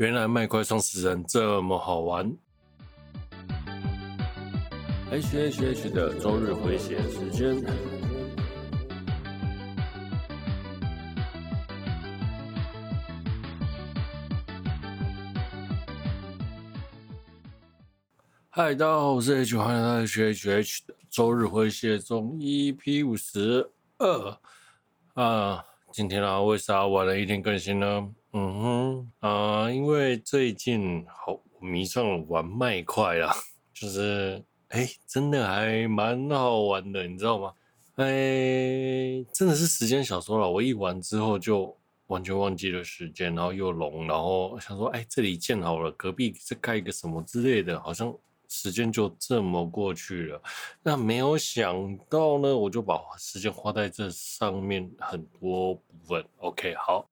原来麦块创始人这么好玩。H H H 的周日回血时间。嗨，大家好，我是 H，欢迎来到 H H H 的周日回血中 EP 五十二啊。今天啊，为啥晚了一天更新呢？嗯哼啊、因为最近好迷上了玩麦块啊，就是哎，真的还蛮好玩的，你知道吗？哎，真的是时间小说了。我一玩之后就完全忘记了时间，然后又聋，然后想说，哎，这里建好了，隔壁再盖一个什么之类的，好像时间就这么过去了。那没有想到呢，我就把时间花在这上面很多部分。OK，好。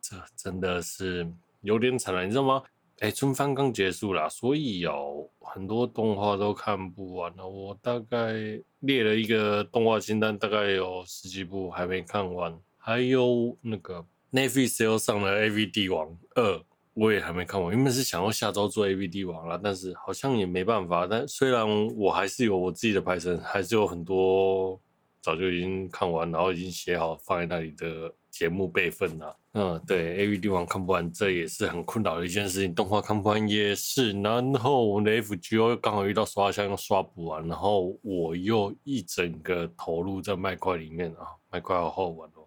这真的是有点惨了，你知道吗？哎，春番刚结束了，所以有很多动画都看不完了。我大概列了一个动画清单，大概有十几部还没看完。还有那个 Netflix 上了《AV 帝王二》，我也还没看完。原本是想要下周做《AV 帝王》了，但是好像也没办法。但虽然我还是有我自己的排程，还是有很多早就已经看完，然后已经写好放在那里的。节目备份呐、嗯，对，AV 帝王看不完，这也是很困扰的一件事情。动画看不完也是，然后我的 FGO 刚好遇到刷箱又刷不完，然后我又一整个投入在麦块里面啊，麦块好好玩哦，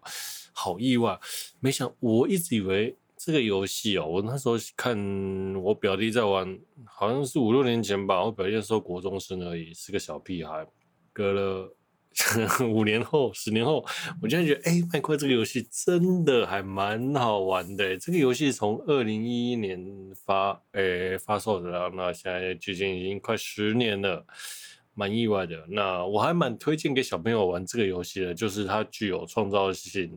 好意外，没想我一直以为这个游戏哦，我那时候看我表弟在玩，好像是五六年前吧，我表弟那时候国中生而已，是个小屁孩，隔了。五年后、十年后，我现在觉得，哎，麦块这个游戏真的还蛮好玩的。这个游戏从二零一一年发，诶发售的，那现在距今已经快十年了，蛮意外的。那我还蛮推荐给小朋友玩这个游戏的，就是它具有创造性，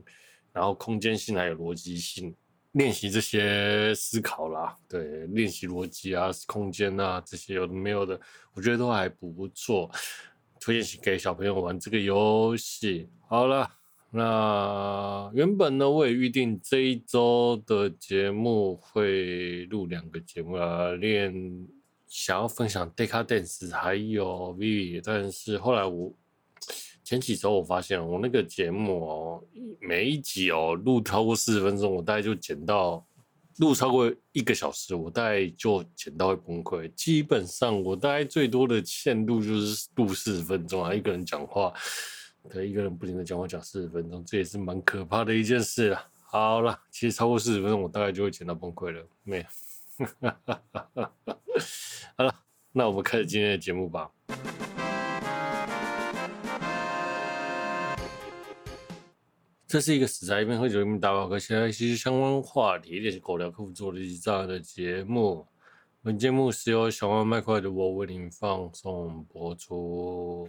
然后空间性还有逻辑性，练习这些思考啦，对，练习逻辑啊、空间啊这些有的没有的，我觉得都还不错。推荐给小朋友玩这个游戏。好了，那原本呢，我也预定这一周的节目会录两个节目啊，练想要分享 Decadence 还有 Vivi 但是后来我前几周我发现我那个节目哦，每一集哦录超过四十分钟，我大概就剪到。录超过一个小时，我大概就剪到会崩溃。基本上，我大概最多的限度就是录四十分钟啊，一个人讲话，对，一个人不停的讲话讲四十分钟，这也是蛮可怕的一件事了。好了，其实超过四十分钟，我大概就会剪到崩溃了。没有，好了，那我们开始今天的节目吧。这是一个死宅一边喝酒一边打宝，和现在其实相关话题，也是狗聊客服做的一这样的节目。本节目是由小王麦块的我为您放送播出。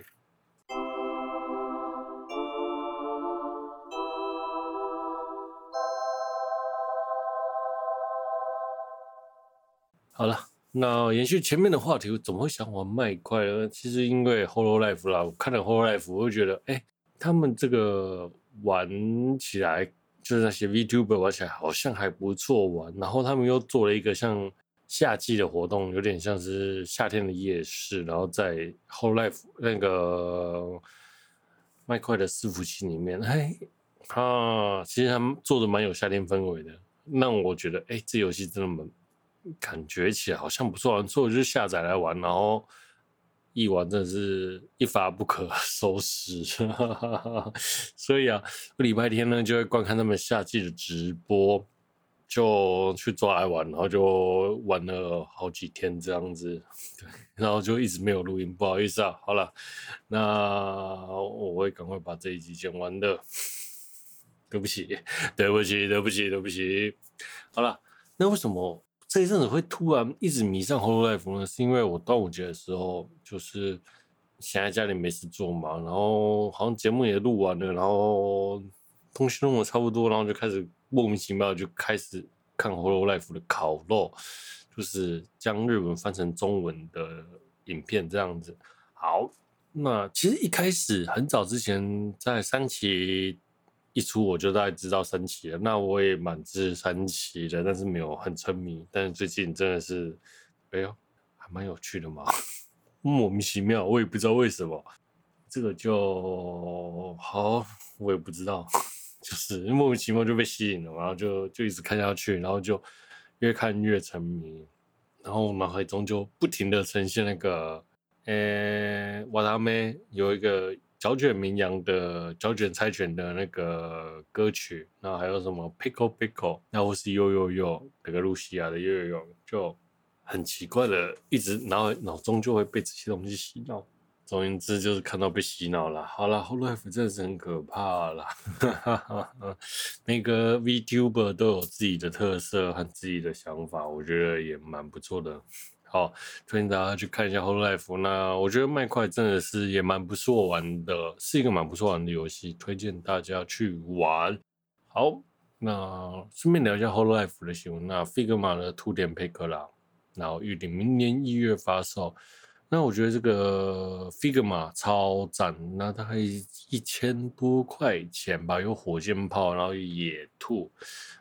好了，那延续前面的话题，我怎么会想玩麦块呢？其实因为 Hololive 啦，我看了 Hololive，我就觉得，哎，他们这个。玩起来就是那些 VTuber 玩起来好像还不错玩，然后他们又做了一个像夏季的活动，有点像是夏天的夜市，然后在 Whole Life 那个麦块的伺服器里面，哎，啊，其实他们做的蛮有夏天氛围的，让我觉得，哎，这游戏真的蛮感觉起来好像不错，所以我就下载来玩，然后。一玩真的是一发不可 收拾，所以啊，礼拜天呢就会观看他们夏季的直播，就去抓来玩，然后就玩了好几天这样子，对，然后就一直没有录音，不好意思啊。好了，那我会赶快把这一集剪完的，对不起，对不起，对不起，对不起。好了，那为什么？这一阵子会突然一直迷上 Hololive 呢，是因为我端午节的时候，就是闲在家里没事做嘛，然后好像节目也录完了，然后东西弄得差不多，然后就开始莫名其妙就开始看 Hololive 的烤肉，就是将日文翻成中文的影片这样子。好，那其实一开始很早之前在三期。一出我就大概知道三期了，那我也蛮支持三期的，但是没有很沉迷。但是最近真的是，哎呦，还蛮有趣的嘛，莫名其妙，我也不知道为什么。这个就好，我也不知道，就是莫名其妙就被吸引了，然后就就一直看下去，然后就越看越沉迷，然后脑海中就不停的呈现那个，呃，瓦达妹有一个。小卷名扬的小卷猜拳的那个歌曲，然后还有什么 Pickle Pickle，那或是呦呦呦那个露西亚的呦呦呦，就很奇怪的，一直然后脑中就会被这些东西洗脑。总言之，就是看到被洗脑了。好了，Hololive 真的是很可怕了。每个 VTuber 都有自己的特色和自己的想法，我觉得也蛮不错的。好，推荐大家去看一下《Hololive》。那我觉得麦块真的是也蛮不错玩的，是一个蛮不错玩的游戏，推荐大家去玩。好，那顺便聊一下《Hololive》的新闻。那 Figma 的图典配克啦，然后预定明年一月发售。那我觉得这个 Figma 超赞，那大概一千多块钱吧，有火箭炮，然后野兔。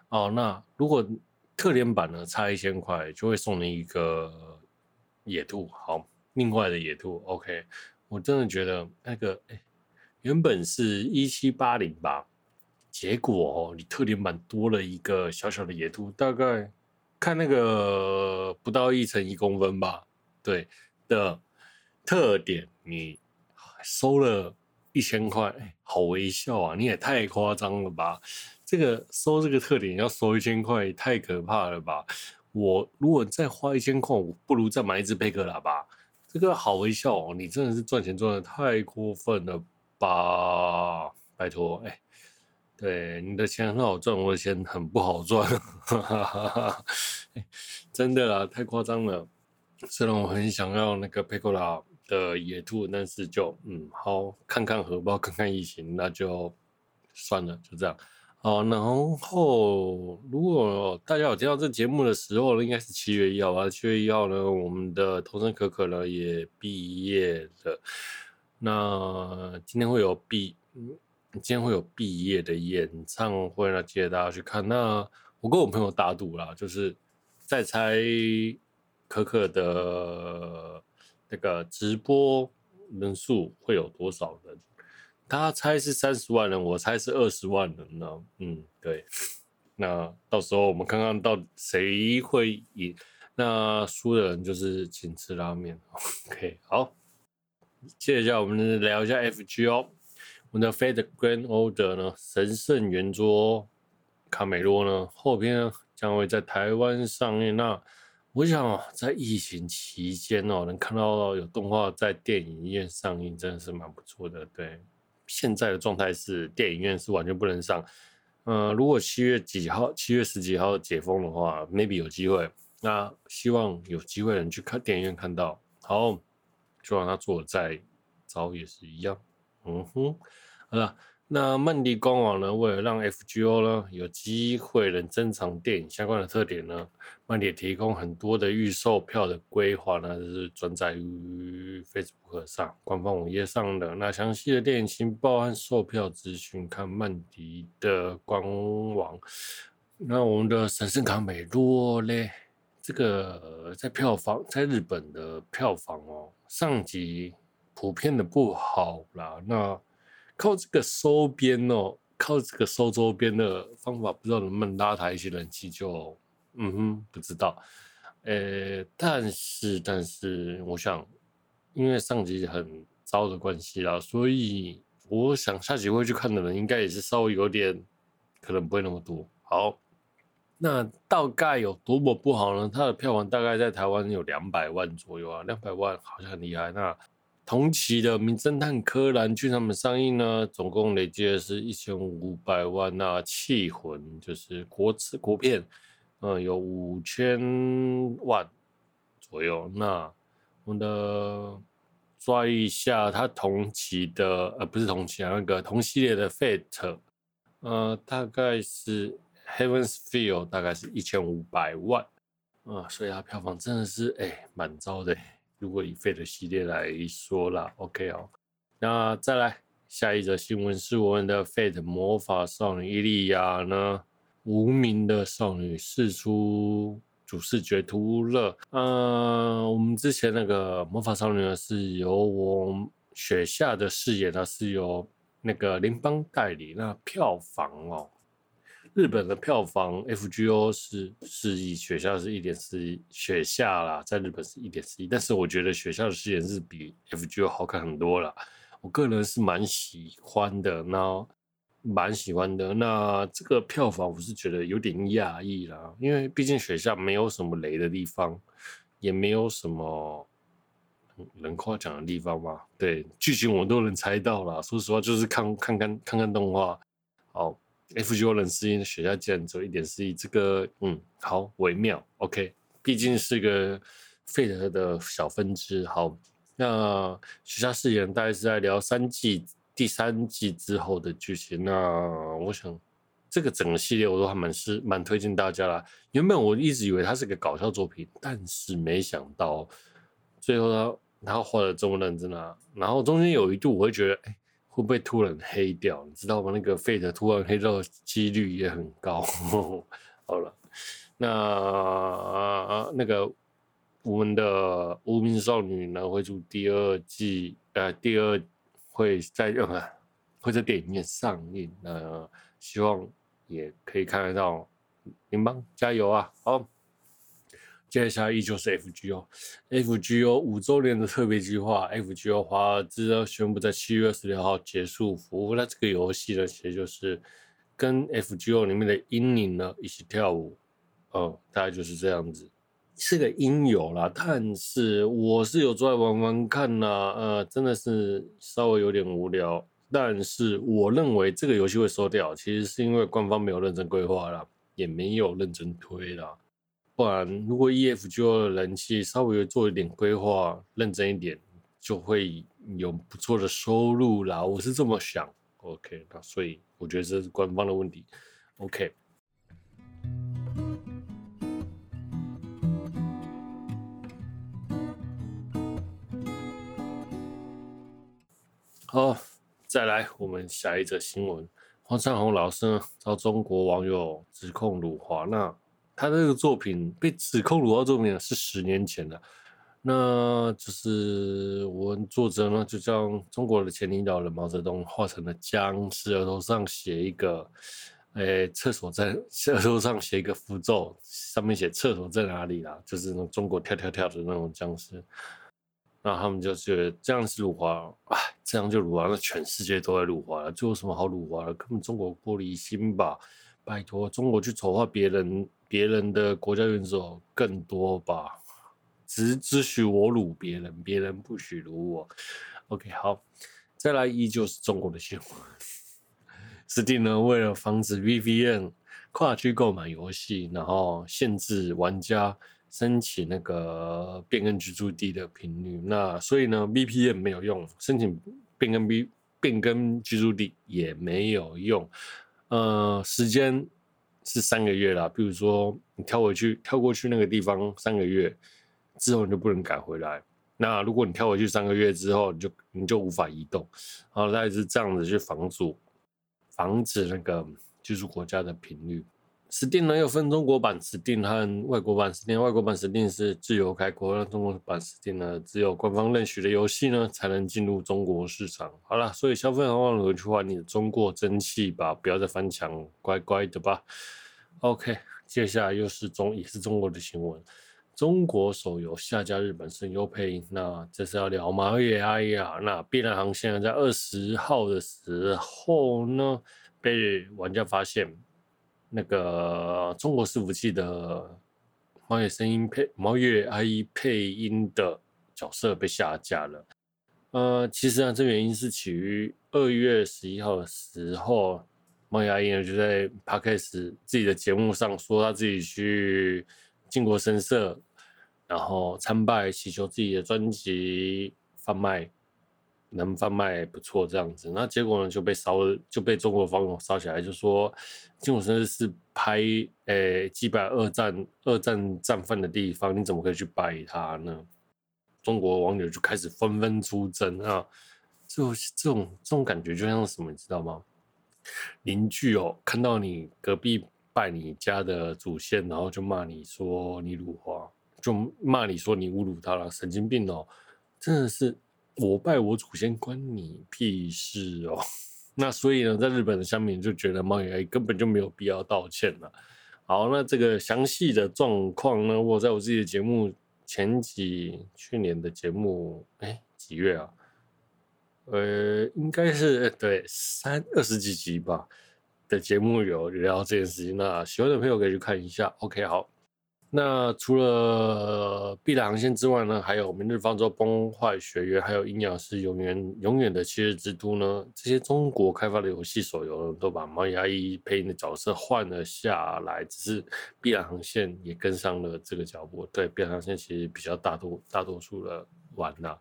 哦，那如果特典版呢，差一千块就会送你一个。野兔好，另外的野兔，OK，我真的觉得那个哎，原本是一七八零吧，结果哦，你特点版多了一个小小的野兔，大概看那个不到一乘一公分吧，对的特点，你收了一千块，好微笑啊，你也太夸张了吧？这个收这个特点要收一千块，太可怕了吧？我如果再花一千块，我不如再买一只贝壳喇叭。这个好微笑哦，你真的是赚钱赚的太过分了吧？拜托，哎，对，你的钱很好赚，我的钱很不好赚，哈哈哈哈，真的啦，太夸张了。虽然我很想要那个贝克啦的野兔，但是就嗯，好，看看荷包，看看疫情，那就算了，就这样。好，然后如果大家有听到这节目的时候呢，应该是七月一号吧？七月一号呢，我们的桐生可可呢也毕业了。那今天会有毕，今天会有毕业的演唱会，那记得大家去看。那我跟我朋友打赌啦，就是在猜可可的那个直播人数会有多少人。他猜是三十万人，我猜是二十万人呢。嗯，对。那到时候我们看看到谁会赢。那输的人就是请吃拉面。OK，好。接下来我们聊一下 FGO。我们的 Fate Grand Order 呢，神圣圆桌卡美洛呢，后边将会在台湾上映。那我想哦，在疫情期间哦，能看到有动画在电影院上映，真的是蛮不错的。对。现在的状态是电影院是完全不能上，呃，如果七月几号、七月十几号解封的话，maybe 有机会。那希望有机会能去看电影院看到。好，就让他做再早也是一样。嗯哼，好了。那漫迪官网呢，为了让 FGO 呢有机会能珍藏电影相关的特点呢，漫迪提供很多的预售票的规划呢，是转载于 Facebook 上官方网页上的。那详细的电影情报和售票资讯，看漫迪的官网。那我们的神圣卡美洛嘞，这个在票房在日本的票房哦，上集普遍的不好啦。那靠这个收编哦，靠这个收周边的方法，不知道能不能拉抬一些人气，就嗯哼，不知道。呃，但是但是，我想，因为上集很糟的关系啦，所以我想下集会去看的人，应该也是稍微有点，可能不会那么多。好，那大概有多么不好呢？它的票房大概在台湾有两百万左右啊，两百万好像很厉害。那同期的《名侦探柯南》剧场版上映呢，总共累计的是一千五百万。那《缉魂》就是国词国片，嗯，有五千万左右。那我们的抓一下，它同期的呃不是同期啊，那个同系列的《Fate》，呃，大概是《Heaven's Feel》，大概是一千五百万。啊、所以它票房真的是哎蛮糟的。如果以 Fate 系列来说啦，OK 哦，那再来下一则新闻是我们的 Fate 魔法少女伊利亚呢，无名的少女释出主视觉图了。嗯，我们之前那个魔法少女呢，是由我雪下的饰演呢，是由那个联邦代理。那票房哦，日本的票房 FGO 是四亿，雪下是一点四亿，雪下啦，在日本是一点四亿。但是我觉得雪下的饰演是比 FGO 好看很多了。我个人是蛮喜欢的，那蛮喜欢的。那这个票房我是觉得有点讶异啦，因为毕竟雪下没有什么雷的地方，也没有什么能夸奖的地方嘛。对，剧情我都能猜到了。说实话，就是看看看看看动画。好，FGO 人四亿，雪下竟然只有一点四亿，这个嗯，好微妙。OK，毕竟是个 Fate 的小分支。好。那雪下饰演大概是在聊三季第三季之后的剧情。那我想，这个整个系列我都还蛮是蛮推荐大家啦。原本我一直以为它是个搞笑作品，但是没想到最后他他画的这么认真啊。然后中间有一度我会觉得，哎，会不会突然黑掉？你知道吗？那个 Fate 突然黑掉的几率也很高。好了，那啊那个。我们的无名少女呢会出第二季，呃，第二会在任何会在电影院上映，呃，希望也可以看得到，林邦加油啊！好，接下来依旧是 FGO，FGO 五周年的特别计划，FGO 华尔兹宣布在七月二十六号结束服务。那这个游戏呢，其实就是跟 FGO 里面的英灵呢一起跳舞，哦，大概就是这样子。是个音游啦，但是我是有在玩玩看啦，呃，真的是稍微有点无聊。但是我认为这个游戏会收掉，其实是因为官方没有认真规划啦，也没有认真推啦。不然，如果 EFGO 的人气稍微做一点规划，认真一点，就会有不错的收入啦。我是这么想。OK，那所以我觉得这是官方的问题。OK。好，再来我们下一则新闻。黄长鸿老师呢遭中国网友指控辱华，那他这个作品被指控辱华作品是十年前的，那就是我们作者呢就将中国的前领导人毛泽东画成了僵尸，额头上写一个，诶，厕所在，额头上写一个符咒，上面写厕所在哪里啦，就是那种中国跳跳跳的那种僵尸。那他们就觉得这样是辱华，哎，这样就辱华，那全世界都在辱华了，这有什么好辱华的？根本中国玻璃心吧，拜托，中国去丑化别人，别人的国家元首更多吧，只只许我辱别人，别人不许辱我。OK，好，再来依旧是中国的新闻 斯蒂呢为了防止 VPN 跨区购买游戏，然后限制玩家。申请那个变更居住地的频率，那所以呢，VPN 没有用，申请变更 B 变更居住地也没有用，呃，时间是三个月啦。比如说你跳回去，跳过去那个地方三个月之后，你就不能改回来。那如果你跳回去三个月之后，你就你就无法移动。然后大概是这样子去防阻，防止那个居住国家的频率。指定呢又分中国版指定和外国版指定外国版指定是自由开国，那中国版指定呢只有官方认许的游戏呢才能进入中国市场。好了，所以消费者忘了回去玩你的中国真气吧，不要再翻墙，乖乖的吧。OK，接下来又是中也是中国的新闻，中国手游下架日本声优配音，那这是要聊吗？哎呀，那碧蓝航线在二十号的时候呢被玩家发现。那个中国伺服器的猫月声音配猫月 IE 配音的角色被下架了。呃，其实啊，这原因是起于二月十一号的时候，猫月 IE 呢就在 Podcast 自己的节目上说他自己去靖国神社，然后参拜祈求自己的专辑贩卖。能贩卖不错，这样子，那结果呢就被烧，就被中国网友烧起来，就说金武生是拍诶祭拜二战二战战犯的地方，你怎么可以去拜他呢？中国网友就开始纷纷出征啊，就这种这种感觉就像什么，你知道吗？邻居哦，看到你隔壁拜你家的祖先，然后就骂你说你辱华，就骂你说你侮辱他了，神经病哦！真的是我拜我祖先关你屁事哦。那所以呢，在日本的乡民就觉得猫爷根本就没有必要道歉了。好，那这个详细的状况呢，我在我自己的节目前几去年的节目，哎，几月啊？呃，应该是对三二十几集吧的节目有聊这件事情，那喜欢的朋友可以去看一下。OK，好。那除了碧蓝航线之外呢，还有明日方舟崩坏学园，还有阴阳师永远永远的七日之都呢。这些中国开发的游戏手游，都把毛利阿一配音的角色换了下来，只是碧蓝航线也跟上了这个脚步。对，碧蓝航线其实比较大多大多数的玩了。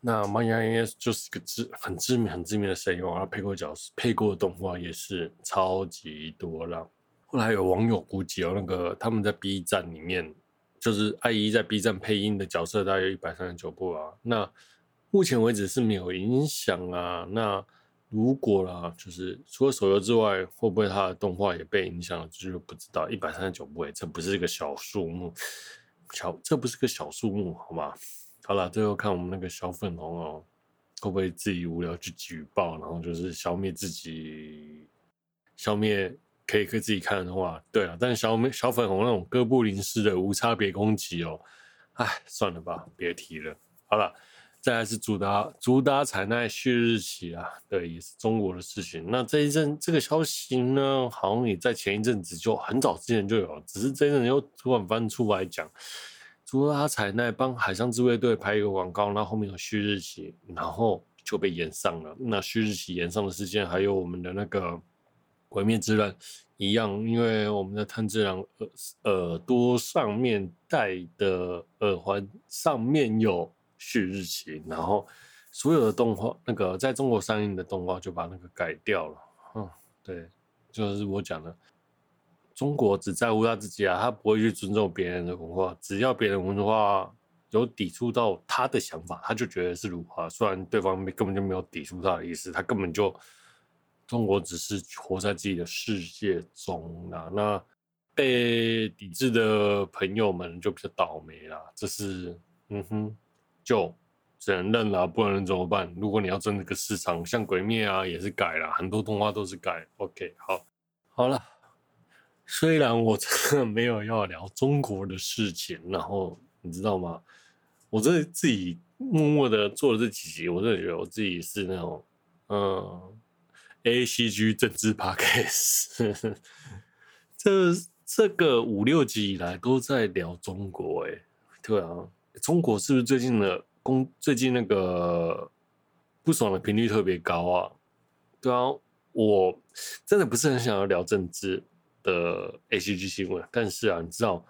那毛利阿一就是个知很知名很知名的声优，他配过角色，配过的动画也是超级多了。后来有网友估计哦，那个他们在 B 站里面，就是阿一在 B 站配音的角色大约一百三十九部啊。那目前为止是没有影响啊。那如果啦，就是除了手游之外，会不会他的动画也被影响了？就是不知道。一百三十九部，哎，这不是一个小数目，小这不是个小数目，好吗？好了，最后看我们那个小粉红哦，会不会自己无聊去举报，然后就是消灭自己，消灭可以可以自己看的话，对啊，但小美小粉红那种哥布林式的无差别攻击哦，哎，算了吧，别提了。好了，再来是主打主打彩奈旭日旗啊，对，也是中国的事情。那这一阵这个消息呢，好像也在前一阵子就很早之前就有，只是这一阵又突然翻出来讲。除了阿彩奈帮海上自卫队拍一个广告，那后，后面有旭日旗，然后就被延上了。那旭日旗延上的事件，还有我们的那个鬼灭之刃一样，因为我们的炭治郎耳耳朵上面戴的耳环上面有旭日旗，然后所有的动画那个在中国上映的动画就把那个改掉了。嗯，对，就是我讲的。中国只在乎他自己啊，他不会去尊重别人的文化。只要别人文化有抵触到他的想法，他就觉得是辱华。虽然对方根本就没有抵触他的意思，他根本就中国只是活在自己的世界中啊。那被抵制的朋友们就比较倒霉啦。这是嗯哼，就只能认了，不然怎么办？如果你要争这个市场，像鬼灭啊也是改了，很多动画都是改。OK，好，好了。虽然我真的没有要聊中国的事情，然后你知道吗？我这自己默默的做了这几集，我真的觉得我自己是那种嗯，ACG 政治 Podcast，这这个五六集以来都在聊中国，哎，对啊，中国是不是最近的公最近那个不爽的频率特别高啊？对啊，我真的不是很想要聊政治。的 ACG 新闻，但是啊，你知道，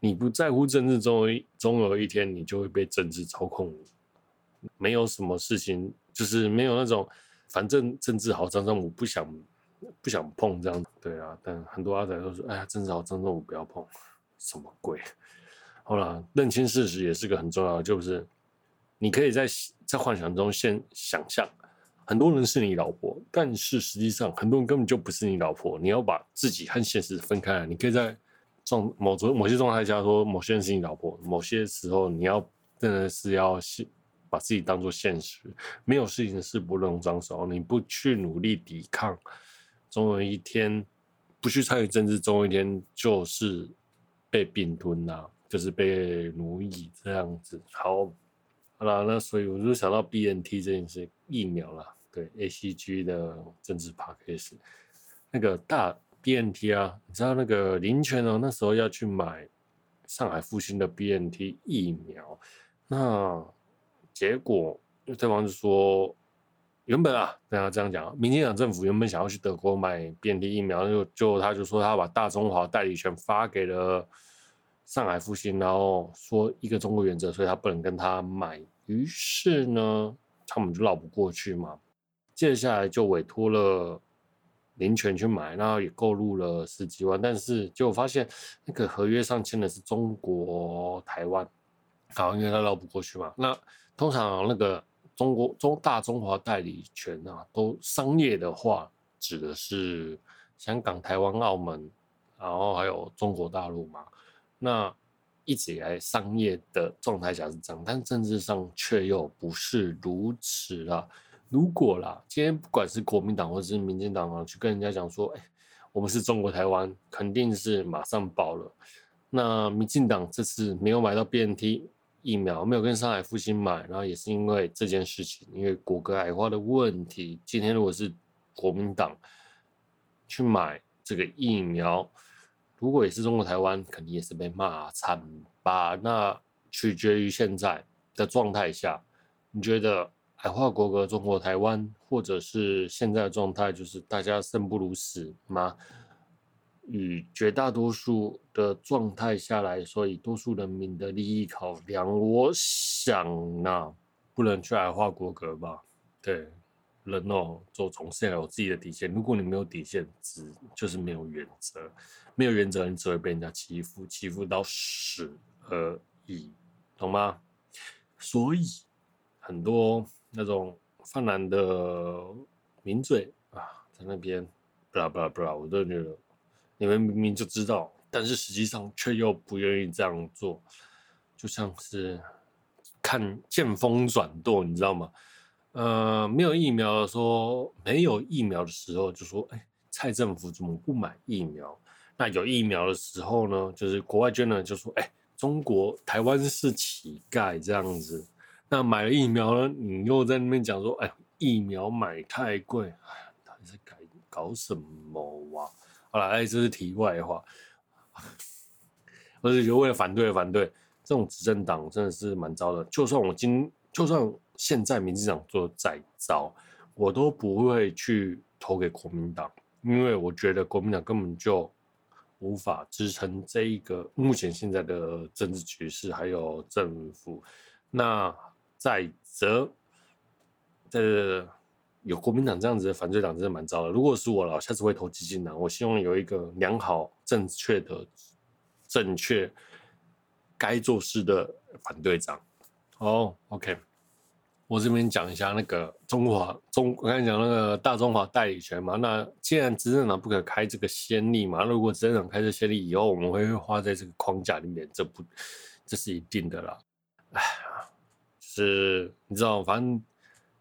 你不在乎政治，总有总有一天你就会被政治操控。没有什么事情，就是没有那种，反正政治好脏脏，我不想不想碰这样。对啊，但很多阿仔都说，哎呀，政治好脏脏，我不要碰，什么鬼？好了，认清事实也是个很重要的，就是你可以在在幻想中先想象。很多人是你老婆，但是实际上很多人根本就不是你老婆。你要把自己和现实分开来。你可以在状某种某些状态下说某些人是你老婆，某些时候你要真的是要把自己当做现实。没有事情是不能张手，你不去努力抵抗，总有一天不去参与政治，总有一天就是被并吞呐，就是被奴役这样子。好，好了，那所以我就想到 BNT 这件事，疫苗了。对 ACG 的政治 Podcast 那个大 BNT 啊，你知道那个林权哦，那时候要去买上海复兴的 BNT 疫苗，那结果对方就说，原本啊，大家这样讲，民进党政府原本想要去德国买 BNT 疫苗，就就他就说他把大中华代理权发给了上海复兴，然后说一个中国原则，所以他不能跟他买，于是呢，他们就绕不过去嘛。接下来就委托了林权去买，然后也购入了十几万，但是就发现那个合约上签的是中国台湾，好，因为他绕不过去嘛。那通常那个中国中大中华代理权啊，都商业的话，指的是香港、台湾、澳门，然后还有中国大陆嘛。那一直以来商业的状态下是这样，但政治上却又不是如此了。如果啦，今天不管是国民党或者是民进党啊，去跟人家讲说，哎，我们是中国台湾，肯定是马上爆了。那民进党这次没有买到 BNT 疫苗，没有跟上海复兴买，然后也是因为这件事情，因为国格矮化的问题。今天如果是国民党去买这个疫苗，如果也是中国台湾，肯定也是被骂惨吧？那取决于现在的状态下，你觉得？矮化国格，中国台湾，或者是现在的状态，就是大家生不如死吗？与绝大多数的状态下来说，以多数人民的利益考量，我想那不能去矮化国格吧？对，人哦，就总是要有自己的底线。如果你没有底线，只就是没有原则，没有原则，你只会被人家欺负，欺负到死而已，懂吗？所以很多。那种泛滥的名嘴啊，在那边，不啦不啦不啦，我都觉得你们明明就知道，但是实际上却又不愿意这样做，就像是看见风转舵，你知道吗？呃，没有疫苗的说，没有疫苗的时候就说，哎，蔡政府怎么不买疫苗？那有疫苗的时候呢，就是国外捐了就说，哎，中国台湾是乞丐这样子。那买了疫苗呢？你又在那边讲说，哎，疫苗买太贵，哎，到底在搞搞什么哇？好了，哎，这是题外话。我是觉得为了反对反对，这种执政党真的是蛮糟的。就算我今，就算现在民进党做得再糟，我都不会去投给国民党，因为我觉得国民党根本就无法支撑这一个目前现在的政治局势还有政府。那。再则，呃，有国民党这样子的反对党真的蛮糟的。如果是我了，下次会投基进党。我希望有一个良好、正确的、正确该做事的反对党。哦，OK，我这边讲一下那个中华中，我刚才讲那个大中华代理权嘛。那既然执政党不可开这个先例嘛，如果执政党开这先例以后，我们会画在这个框架里面，这不这是一定的啦。哎。是，你知道，反正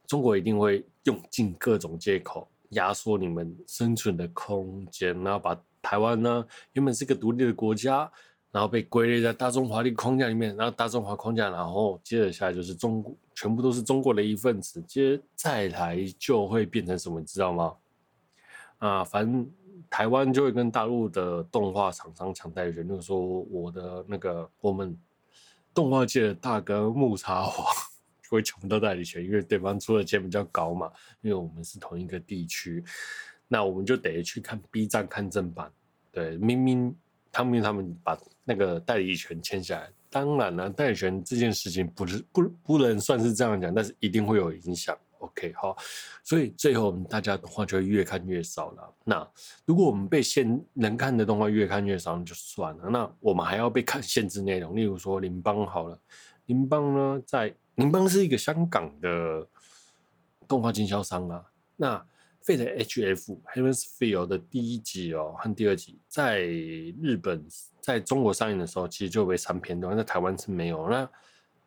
中国一定会用尽各种借口压缩你们生存的空间，然后把台湾呢原本是一个独立的国家，然后被归类在大中华的框架里面，然后大中华框架，然后接着下来就是中国，全部都是中国的一份子，接再来就会变成什么，你知道吗？啊，反正台湾就会跟大陆的动画厂商抢代理权，就是说我的那个我们。动画界的大哥木茶王会抢不到代理权，因为对方出的钱比较高嘛。因为我们是同一个地区，那我们就得去看 B 站看正版。对，明明他们他们把那个代理权签下来，当然了，代理权这件事情不是不不能算是这样讲，但是一定会有影响。OK，好，所以最后我们大家动画就会越看越少了。那如果我们被限能看的动画越看越少，那就算了。那我们还要被看限制内容，例如说羚邦好了，羚邦呢，在林邦是一个香港的动画经销商啊。那 Fate HF Heaven's Feel 的第一集哦和第二集在日本在中国上映的时候，其实就被删片段，在台湾是没有。那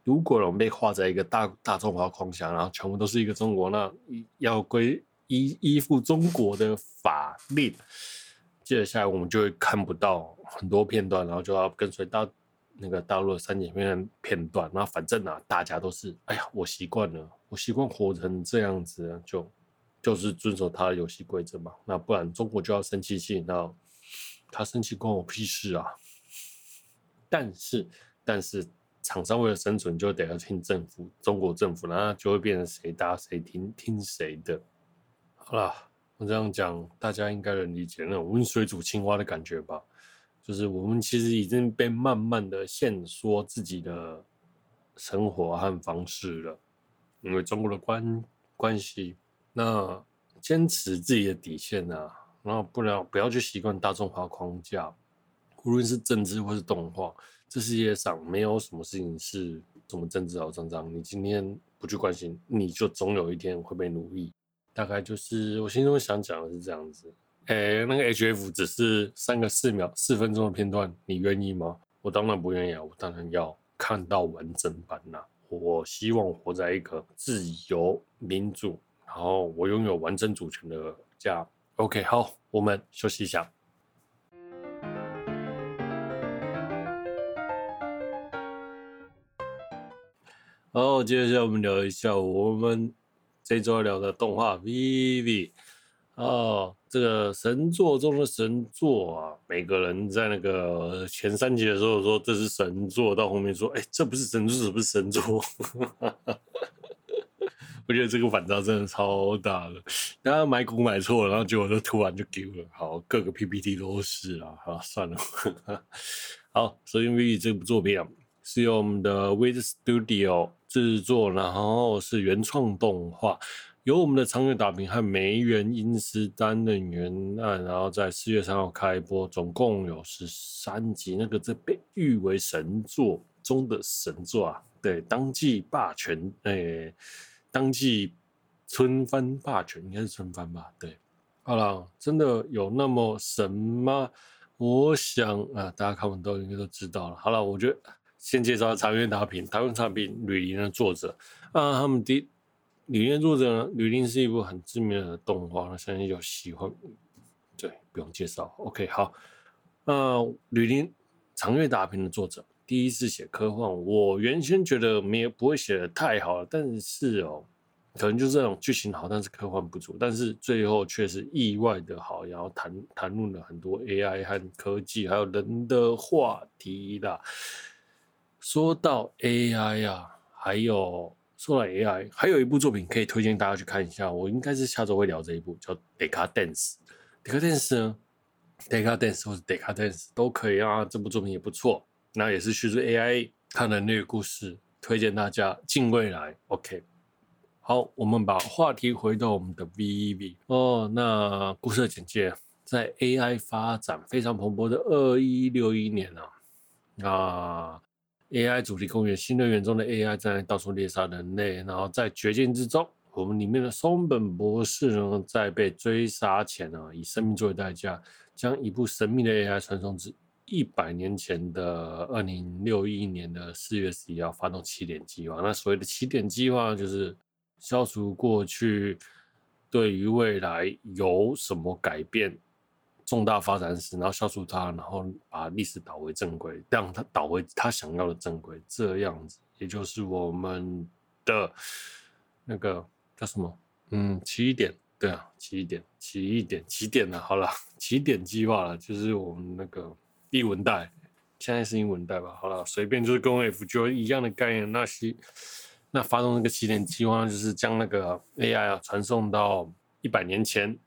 如果我们被画在一个大大中华框架，然后全部都是一个中国，那要归依依附中国的法令，接下来我们就会看不到很多片段，然后就要跟随大那个大陆的删减片片段。那反正啊，大家都是，哎呀，我习惯了，我习惯活成这样子，就就是遵守他的游戏规则嘛。那不然中国就要生气气，那他生气关我屁事啊！但是，但是。厂商为了生存，就得要听政府，中国政府，那就会变成谁搭谁听，听谁的。好了，我这样讲，大家应该能理解那种温水煮青蛙的感觉吧？就是我们其实已经被慢慢的限缩自己的生活和方式了，因为中国的关关系，那坚持自己的底线啊，然后不要不要去习惯大众化框架，无论是政治或是动画。这世界上没有什么事情是这么政治好脏脏。你今天不去关心，你就总有一天会被奴役。大概就是我心中想讲的是这样子。哎，那个 HF 只是三个四秒、四分钟的片段，你愿意吗？我当然不愿意啊！我当然要看到完整版呐、啊！我希望活在一个自由、民主，然后我拥有完整主权的家。OK，好，我们休息一下。好，接下来我们聊一下我们这周要聊的动画《Vivy》哦，这个神作中的神作啊！每个人在那个前三集的时候说这是神作，到后面说哎，这不是神作，这不是神作。我觉得这个反差真的超大的，大家买股买错了，然后结果就突然就丢了。好，各个 PPT 都是啊，好算了。好，首先《v》这部作品啊，是由我们的 Wit Studio 制作，然后是原创动画，由我们的长月打平和梅原英司担任原案，然后在四月三号开播，总共有十三集。那个这被誉为神作中的神作啊，对，当季霸权，诶、欸，当季春番霸权应该是春番吧？对，好了，真的有那么神吗？我想啊，大家看完都应该都知道了。好了，我觉得。先介绍长月打平，长月打平《吕林》的作者啊，他们第《吕林》的作者呢，《吕林》是一部很知名的动画，相信有喜欢，对，不用介绍。OK，好，呃，《吕林》长月打平的作者第一次写科幻，我原先觉得没有不会写的太好了，但是哦，可能就是这种剧情好，但是科幻不足，但是最后却是意外的好，然后谈谈论了很多 AI 和科技还有人的话题的。说到 AI 啊，还有说到 AI，还有一部作品可以推荐大家去看一下。我应该是下周会聊这一部，叫《Decadence》。Decadence 呢，Decadence 或者 Decadence 都可以啊。这部作品也不错，那也是叙述 AI 看人类的故事，推荐大家近未来。OK，好，我们把话题回到我们的 VIV 哦。那故事的简介，在 AI 发展非常蓬勃的二一六一年啊，AI 主题公园新乐园中的 AI 正在到处猎杀人类，然后在绝境之中，我们里面的松本博士呢，在被追杀前呢，以生命作为代价，将一部神秘的 AI 传送至一百年前的二零六一年的四月十一号，发动起点计划。那所谓的起点计划，就是消除过去对于未来有什么改变。重大发展史，然后消除它，然后把历史倒回正轨，让它倒回它想要的正轨，这样子，也就是我们的那个叫什么？嗯，起点，对啊，起点，起点，起点了，好了，起点计划了，就是我们那个英文带，现在是英文带吧？好了，随便就是跟 F 就一样的概念。那些那发动那个起点计划，就是将那个 AI 啊传送到一百年前，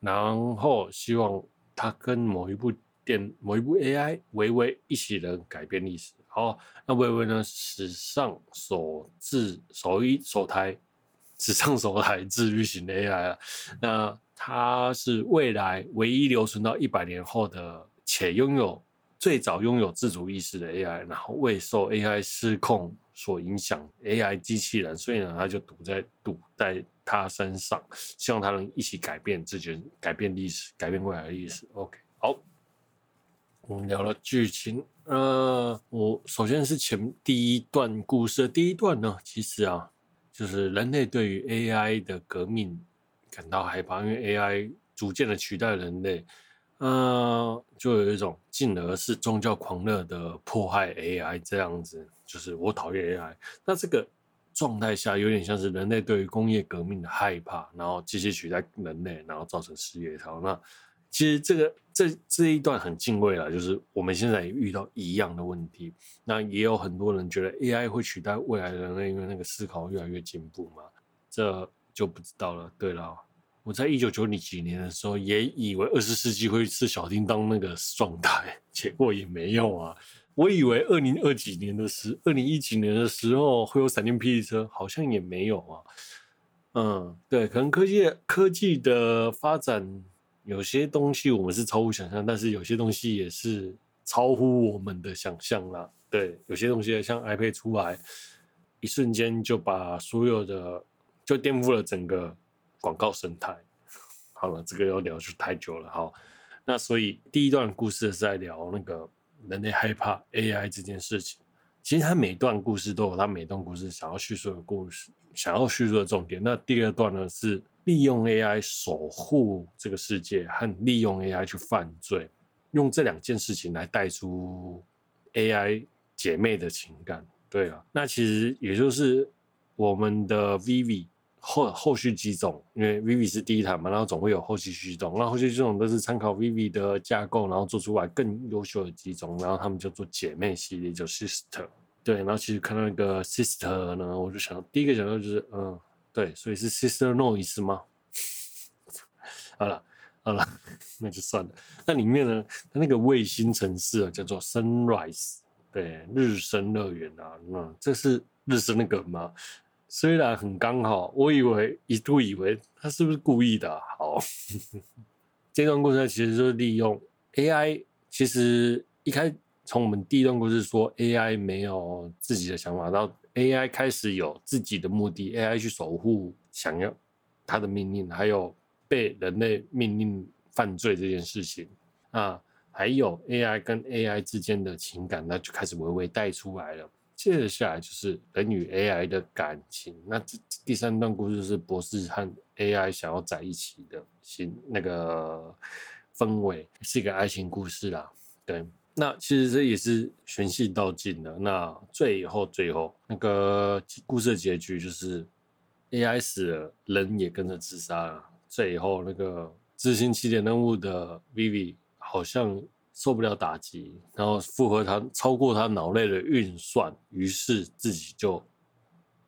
然后希望。他跟某一部电某一部 AI 微微一起能改变历史。好，那微微呢？史上首自首一首台，史上首台治愈型的 AI 啊。那它是未来唯一留存到一百年后的，且拥有最早拥有自主意识的 AI，然后未受 AI 失控所影响 AI 机器人，所以呢，他就赌在赌在。他身上，希望他能一起改变自己，改变历史，改变未来的历史。OK，好，我们聊了剧情。呃，我首先是前第一段故事的第一段呢，其实啊，就是人类对于 AI 的革命感到害怕，因为 AI 逐渐的取代人类，呃，就有一种进而是宗教狂热的迫害 AI 这样子，就是我讨厌 AI。那这个。状态下有点像是人类对于工业革命的害怕，然后机器取代人类，然后造成失业潮。那其实这个这这一段很敬畏了，就是我们现在也遇到一样的问题。那也有很多人觉得 AI 会取代未来的人类，因为那个思考越来越进步嘛。这就不知道了。对了，我在一九九几年的时候也以为二十世纪会是小叮当那个状态，结果也没有啊。我以为二零二几年的时，二零一几年的时候会有闪电霹雳车，好像也没有啊。嗯，对，可能科技科技的发展，有些东西我们是超乎想象，但是有些东西也是超乎我们的想象啦。对，有些东西像 iPad 出来，一瞬间就把所有的就颠覆了整个广告生态。好了，这个要聊就太久了。哈，那所以第一段故事是在聊那个人类害怕 AI 这件事情。其实他每段故事都有他每段故事想要叙述的故事，想要叙述的重点。那第二段呢，是利用 AI 守护这个世界，和利用 AI 去犯罪，用这两件事情来带出 AI 姐妹的情感。对啊，那其实也就是我们的 Vivi 后后续几种，因为 Vivy 是第一台嘛，然后总会有后续几种，那后续几种都是参考 Vivy 的架构，然后做出来更优秀的几种，然后他们就做姐妹系列，就 Sister。对，然后其实看到那个 Sister 呢，我就想第一个想到就是，嗯，对，所以是 Sister Noise 吗？好了好了，那就算了。那里面呢，那个卫星城市啊，叫做 Sunrise。对，日升乐园啊，那这是日升的梗吗？虽然很刚好，我以为一度以为他是不是故意的啊。好，这段故事其实就是利用 AI。其实一开从我们第一段故事说 AI 没有自己的想法，到 AI 开始有自己的目的，AI 去守护想要他的命令，还有被人类命令犯罪这件事情啊。还有 AI 跟 AI 之间的情感，那就开始微微带出来了。接着下来就是人与 AI 的感情。那这第三段故事是博士和 AI 想要在一起的新那个氛围，是一个爱情故事啦。对，那其实这也是循序道尽的。那最后最后那个故事的结局就是 AI 死了，人也跟着自杀了。最后那个执行起点任务的 Vivy。好像受不了打击，然后符合他超过他脑内的运算，于是自己就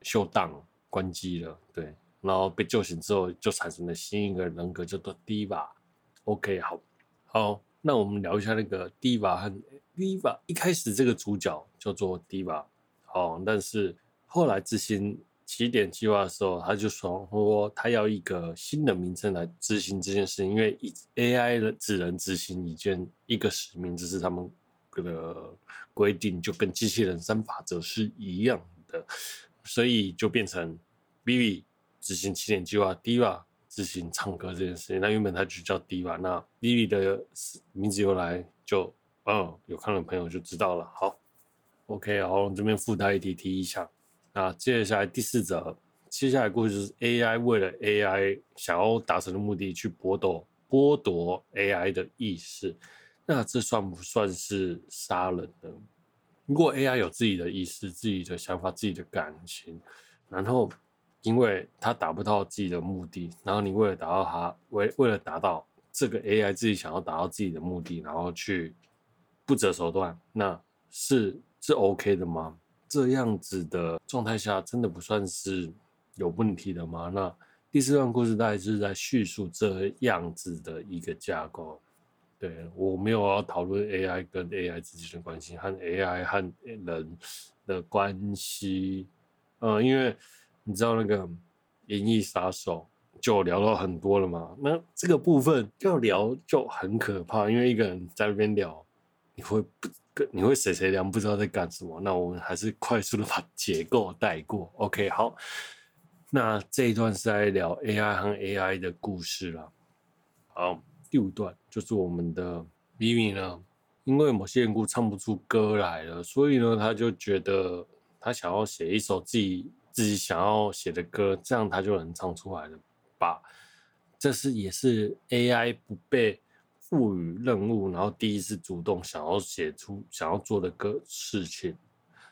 休档关机了。对，然后被救醒之后，就产生了新一个人格，叫做 Diva。OK，好，好，那我们聊一下那个 Diva 和 Diva。一开始这个主角叫做 Diva，好，但是后来执行。起点计划的时候，他就说：“说他要一个新的名称来执行这件事情，因为 AI 只能执行一件一个使命，这是他们的规定，就跟机器人三法则是一样的，所以就变成 Vivy 执行起点计划，Diva 执行唱歌这件事情。那原本他就叫 Diva，那 Vivy 的名字由来就，嗯，有看的朋友就知道了。好，OK，好，这边附带一提提一下。”那接下来第四则，接下来故事就是 AI 为了 AI 想要达成的目的去剥夺剥夺 AI 的意识，那这算不算是杀人呢？如果 AI 有自己的意识、自己的想法、自己的感情，然后因为他达不到自己的目的，然后你为了达到他为为了达到这个 AI 自己想要达到自己的目的，然后去不择手段，那是是 OK 的吗？这样子的状态下，真的不算是有问题的吗？那第四段故事大概就是在叙述这样子的一个架构。对，我没有要讨论 AI 跟 AI 之间的关系，和 AI 和人的关系。嗯，因为你知道那个《银翼杀手》就聊到很多了嘛。那这个部分要聊就很可怕，因为一个人在那边聊，你会不跟？你会谁谁凉，不知道在干什么？那我们还是快速的把 结构带过。OK，好，那这一段是在聊 AI 和 AI 的故事了。好，第五段就是我们的 Vivy 呢，因为某些缘故唱不出歌来了，所以呢，他就觉得他想要写一首自己自己想要写的歌，这样他就能唱出来了吧？这是也是 AI 不被。赋予任务，然后第一次主动想要写出想要做的个事情，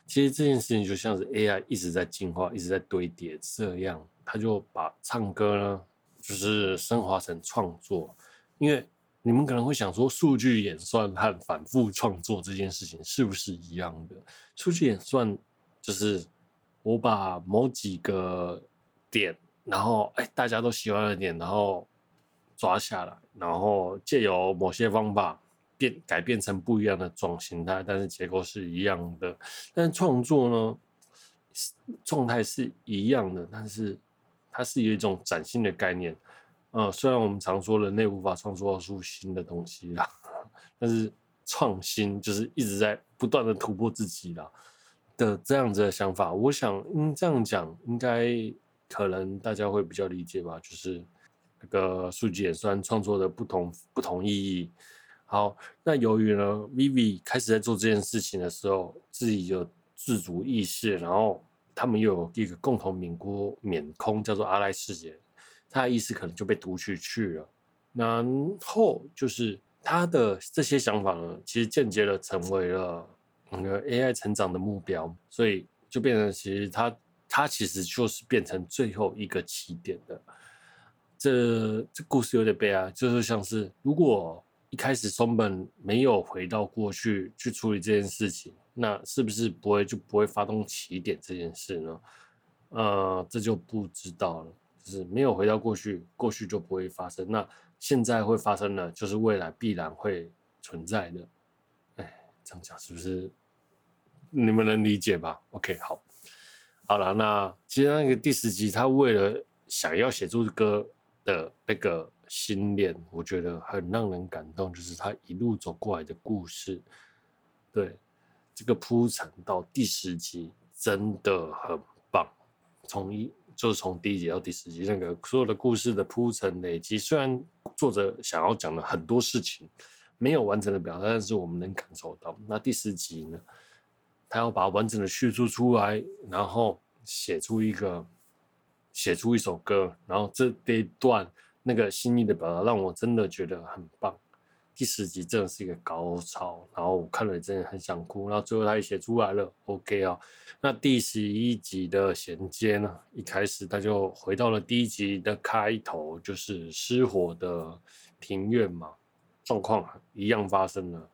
其实这件事情就像是 AI 一直在进化，一直在堆叠，这样他就把唱歌呢，就是升华成创作。因为你们可能会想说，数据演算和反复创作这件事情是不是一样的？数据演算就是我把某几个点，然后哎大家都喜欢的点，然后。抓下来，然后借由某些方法变改变成不一样的状形态，但是结构是一样的。但创作呢，状态是一样的，但是它是有一种崭新的概念。呃，虽然我们常说人类无法创作出新的东西啦，但是创新就是一直在不断的突破自己啦。的这样子的想法，我想嗯这样讲应该可能大家会比较理解吧，就是那个数据演算创作的不同不同意义。好，那由于呢，Vivi 开始在做这件事情的时候，自己有自主意识，然后他们又有一个共同免锅免空，叫做阿赖世界，他的意识可能就被读取去了。然后就是他的这些想法呢，其实间接的成为了那个 AI 成长的目标，所以就变成其实他他其实就是变成最后一个起点的。这这故事有点悲哀，就是像是如果。一开始松本没有回到过去去处理这件事情，那是不是不会就不会发动起点这件事呢？呃，这就不知道了。就是没有回到过去，过去就不会发生。那现在会发生的，就是未来必然会存在的。哎，这样讲是不是你们能理解吧？OK，好，好了，那其实那个第十集，他为了想要写出歌的那个。心念，我觉得很让人感动，就是他一路走过来的故事。对，这个铺陈到第十集真的很棒，从一就是从第一集到第十集，那个所有的故事的铺陈累积，虽然作者想要讲的很多事情没有完整的表达，但是我们能感受到。那第十集呢，他要把完整的叙述出来，然后写出一个写出一首歌，然后这这一段。那个心意的表达让我真的觉得很棒，第十集真的是一个高潮，然后我看了真的很想哭，然后最后他也写出来了，OK 啊。那第十一集的衔接呢，一开始他就回到了第一集的开头，就是失火的庭院嘛，状况一样发生了，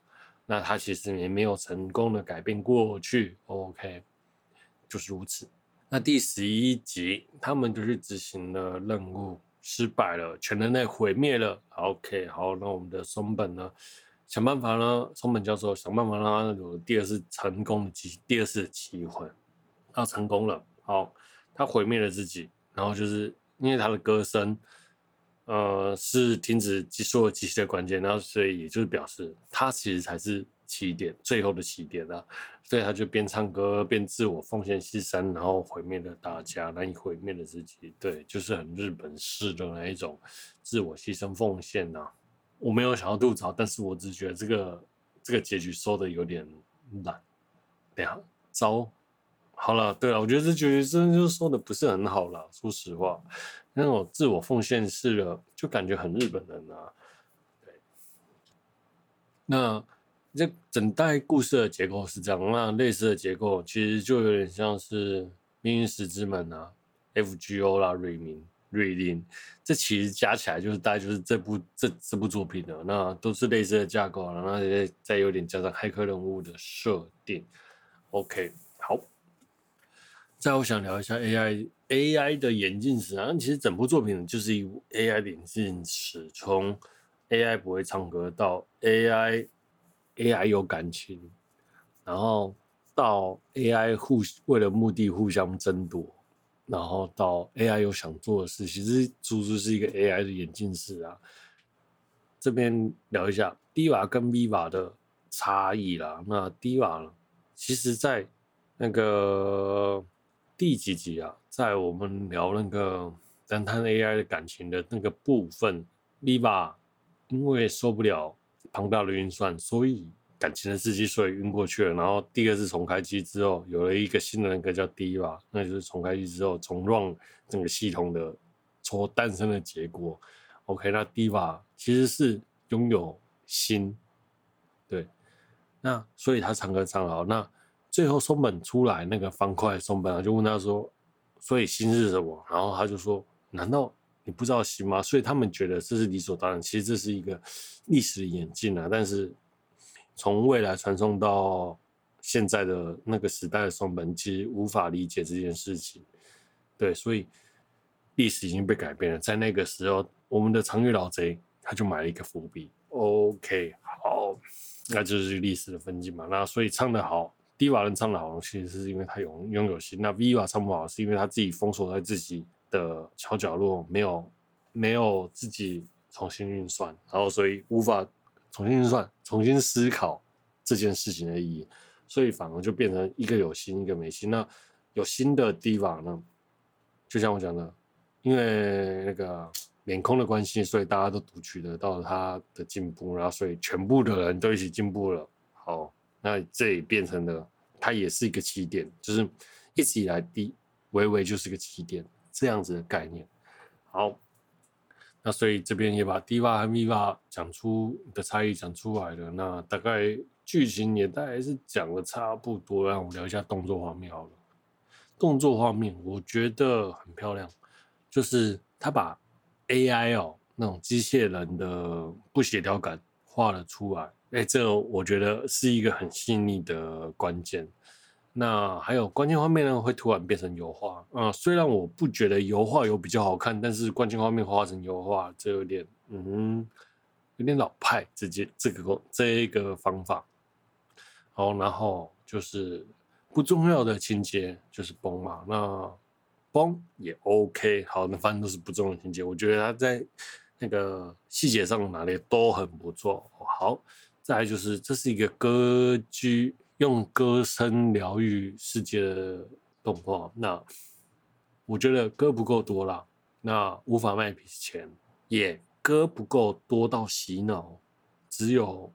那他其实也没有成功的改变过去，OK，就是如此。那第十一集他们就是执行了任务。失败了，全人类毁灭了。OK，好，那我们的松本呢？想办法呢？松本教授想办法让他有第二次成功的机，第二次机会。他成功了，好，他毁灭了自己，然后就是因为他的歌声，呃，是停止所有机器的关键，然后所以也就是表示他其实才是。起点，最后的起点啊，所以他就边唱歌边自我奉献牺牲，然后毁灭了大家，难以毁灭了自己。对，就是很日本式的那一种自我牺牲奉献呐。我没有想要吐槽，但是我只觉得这个这个结局说的有点烂。等下，糟，好了，对了，我觉得这结局真的就说的不是很好了。说实话，那种自我奉献式的，就感觉很日本人啊。对，那。这整代故事的结构是这样，那类似的结构其实就有点像是《命运石之门》啊，《FGO》啦，《瑞明》《瑞林》，这其实加起来就是大概就是这部这这部作品的，那都是类似的架构，然后再再有点加上黑客任务的设定。OK，好。再我想聊一下 AI AI 的演进史啊，其实整部作品就是一部 AI 的演进史，从 AI 不会唱歌到 AI。AI 有感情，然后到 AI 互为了目的互相争夺，然后到 AI 有想做的事，其实足足是一个 AI 的演进史啊。这边聊一下 Diva 跟 Viva 的差异啦。那 Diva 其实在那个第几集啊，在我们聊那个单谈 AI 的感情的那个部分，Viva 因为受不了。庞大的运算，所以感情的司机所以晕过去了。然后第二次重开机之后，有了一个新的人格叫 D.Va，那就是重开机之后重 run 整个系统的所诞生的结果。OK，那 D.Va 其实是拥有心，对，那所以他唱歌唱好。那最后松本出来那个方块松本啊就问他说：“所以心是什么？”然后他就说：“难道？”你不知道行吗？所以他们觉得这是理所当然。其实这是一个历史的演进啊。但是从未来传送到现在的那个时代的松本，其实无法理解这件事情。对，所以历史已经被改变了。在那个时候，我们的长月老贼他就埋了一个伏笔。OK，好，那就是历史的分镜嘛。那所以唱得好，D.Va 人唱得好，其实是因为他拥拥有心。那 Viva 唱不好，是因为他自己封锁在自己。的小角落没有没有自己重新运算，然后所以无法重新运算、重新思考这件事情的意义，所以反而就变成一个有心，一个没心。那有心的 D.Va 呢，就像我讲的，因为那个脸空的关系，所以大家都读取得到他的进步，然后所以全部的人都一起进步了。好，那这也变成了，它也是一个起点，就是一直以来 D 微微就是个起点，这样子的概念。好。那所以这边也把 Diva 和 V.Va 讲出的差异讲出来了。那大概剧情也大概是讲的差不多，让我们聊一下动作画面好了。动作画面我觉得很漂亮，就是他把 A.I. 哦那种机械人的不协调感画了出来。哎，这个我觉得是一个很细腻的关键。那还有关键画面呢，会突然变成油画啊、虽然我不觉得油画有比较好看，但是关键画面画成油画，这有点嗯，有点老派。直接这个这个方法，好，然后就是不重要的情节就是崩嘛，那崩也 OK。好，那反正都是不重要的情节，我觉得他在那个细节上哪里都很不错。好，再来就是这是一个歌剧。用歌声疗愈世界的动画，那我觉得歌不够多啦，那无法卖钱，也歌不够多到洗脑，只有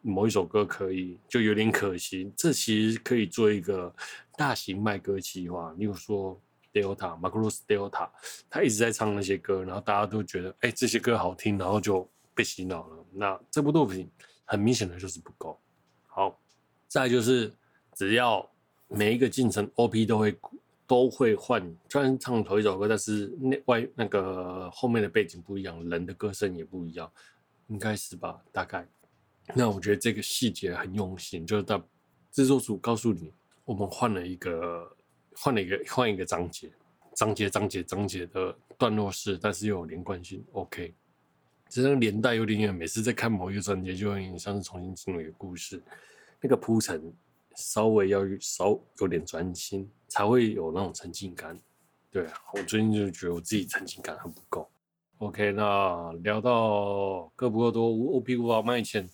某一首歌可以，就有点可惜。这其实可以做一个大型卖歌计划，例如说 Delta、m a c r o s Delta，他一直在唱那些歌，然后大家都觉得哎、这些歌好听，然后就被洗脑了。那这部作品很明显的就是不够。再就是，只要每一个进程 OP 都会都会换，虽然唱同一首歌，但是那外那个后面的背景不一样，人的歌声也不一样，应该是吧？大概。那我觉得这个细节很用心，就是他制作组告诉你，我们换了一个换了一个换一个章节，章节章节章节的段落式，但是又有连贯性。OK，这个年代有点远，每次在看某一个章节，就有点像是重新进入一个故事。那个铺陈稍微要稍有点专心，才会有那种沉浸感。对啊，我最近就觉得我自己沉浸感很不够。OK，那聊到歌不够多，OP 无法卖钱。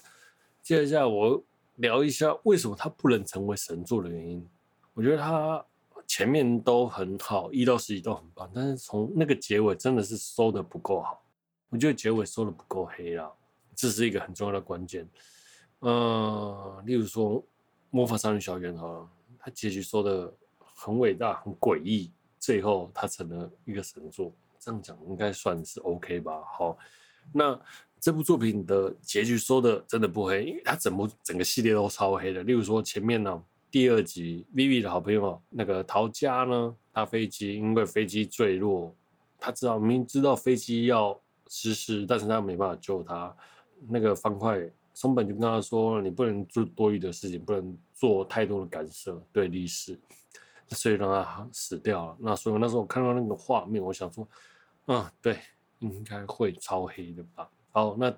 接下来我聊一下为什么它不能成为神作的原因。我觉得它前面都很好，一到十集都很棒，但是从那个结尾真的是收的不够好。我觉得结尾收的不够黑啦，这是一个很重要的关键。呃，例如说《魔法少女小圆》哈，它结局说的很伟大、很诡异，最后它成了一个神作，这样讲应该算是 OK 吧？好，那这部作品的结局说的真的不黑，因为它整部整个系列都超黑的。例如说前面呢，第二集 Vivi 的好朋友那个桃佳呢，搭飞机，因为飞机坠落，他知道明知道飞机要失事，但是他没办法救他，那个方块。松本就跟他说：“你不能做多余的事情，不能做太多的干涉，对历史，所以让他死掉了。那所以那时候我看到那个画面，我想说，啊，对，应该会超黑的吧？好，那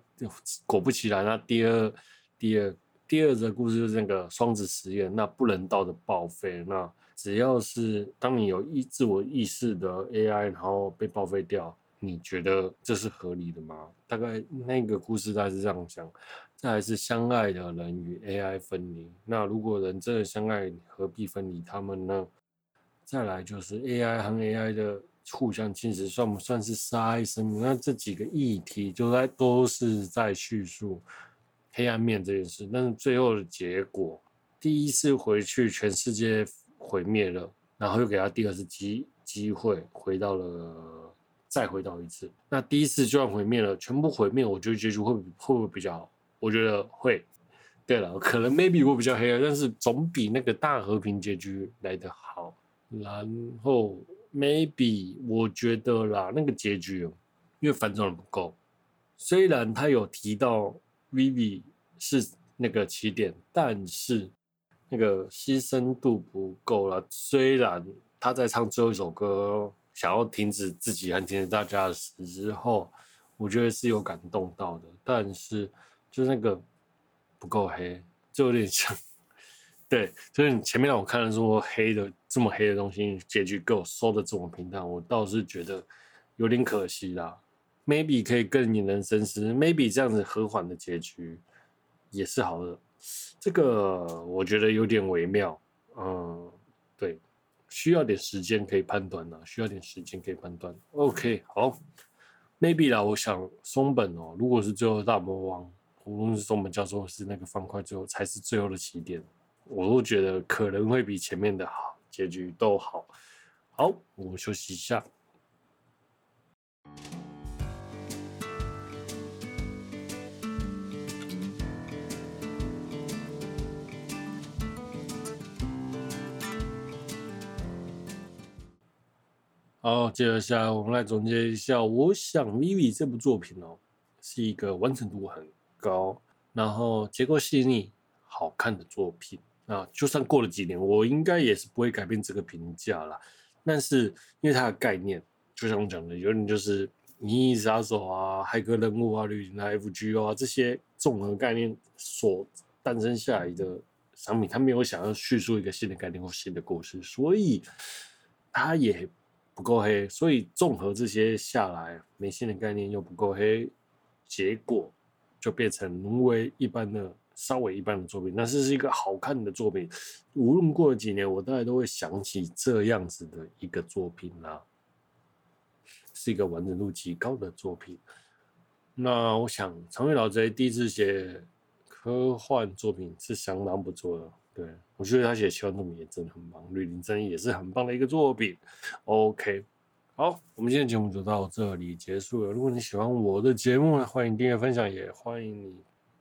果不其然，那第二、第二、第二则故事就是那个双子实验，那不人道的报废。那只要是当你有意自我意识的 AI，然后被报废掉，你觉得这是合理的吗？大概那个故事大概是这样讲。”再来是相爱的人与 AI 分离。那如果人真的相爱，何必分离他们呢？再来就是 AI 和 AI 的互相侵蚀，算不算是杀害生命？那这几个议题就在都是在叙述黑暗面这件事。但是最后的结果，第一次回去，全世界毁灭了，然后又给他第二次机机会，回到了再回到一次。那第一次就算毁灭了，全部毁灭，我觉得结局会会不会比较好？我觉得会，对了，可能 maybe 我比较黑暗，但是总比那个大和平结局来得好。然后 maybe 我觉得啦，那个结局因为反转的不够，虽然他有提到 Vivi 是那个起点，但是那个牺牲度不够了。虽然他在唱最后一首歌，想要停止自己和停止大家的时候，我觉得是有感动到的，但是。就是那个不够黑，就有点像，对，就是你前面让我看的说黑的这么黑的东西，结局给我收的这么平淡，我倒是觉得有点可惜啦。Maybe 可以更引人深思，Maybe 这样子和缓的结局也是好的，这个我觉得有点微妙，嗯，对，需要点时间可以判断呢，需要点时间可以判断。OK，好，maybe 啦，我想松本哦，如果是最后大魔王，无论是中本教授是那个方块，最后才是最后的起点，我都觉得可能会比前面的好结局都好。好，我们休息一下。好，接着下来我们来总结一下。我想《Vivi》这部作品哦，是一个完成度很高，然后结构细腻、好看的作品。那就算过了几年，我应该也是不会改变这个评价啦。但是因为它的概念，就像我讲的，有点就是《银翼杀手》啊、骇客任务啊、旅行的 FGO 啊这些综合概念所诞生下来的商品，它没有想要叙述一个新的概念或新的故事，所以它也。不够黑，所以综合这些下来，没新的概念又不够黑，结果就变成沦为一般的、稍微一般的作品。但是是一个好看的作品，无论过了几年，我大概都会想起这样子的一个作品啦，是一个完整度极高的作品。那我想，长尾老贼第一次写科幻作品是相当不错的。对，我觉得他写奇幻作品也真的很棒，《绿林正义》也是很棒的一个作品。OK，好，我们今天节目就到这里结束了。如果你喜欢我的节目呢，欢迎订阅分享，也欢迎你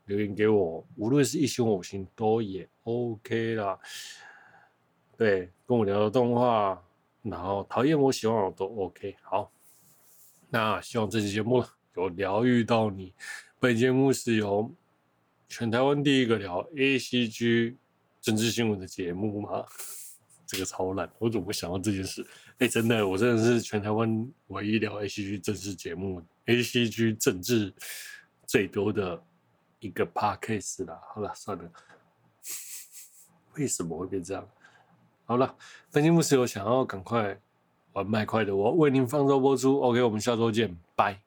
留言给我，无论是一星五星都也 OK 啦。对，跟我聊聊动画，然后讨厌我喜欢我都 OK。好，那希望这期节目有疗愈到你。本节目是由全台湾第一个聊 ACG。政治新闻的节目吗？这个超烂，我怎么会想到这件事？哎、真的，我真的是全台湾唯一聊 ACG 政治节目，ACG 政治最多的一个 podcast 啦。好了，算了，为什么会变这样？好了，本节目是有想要赶快玩麦块的，我为您放送播出。OK，我们下周见，拜。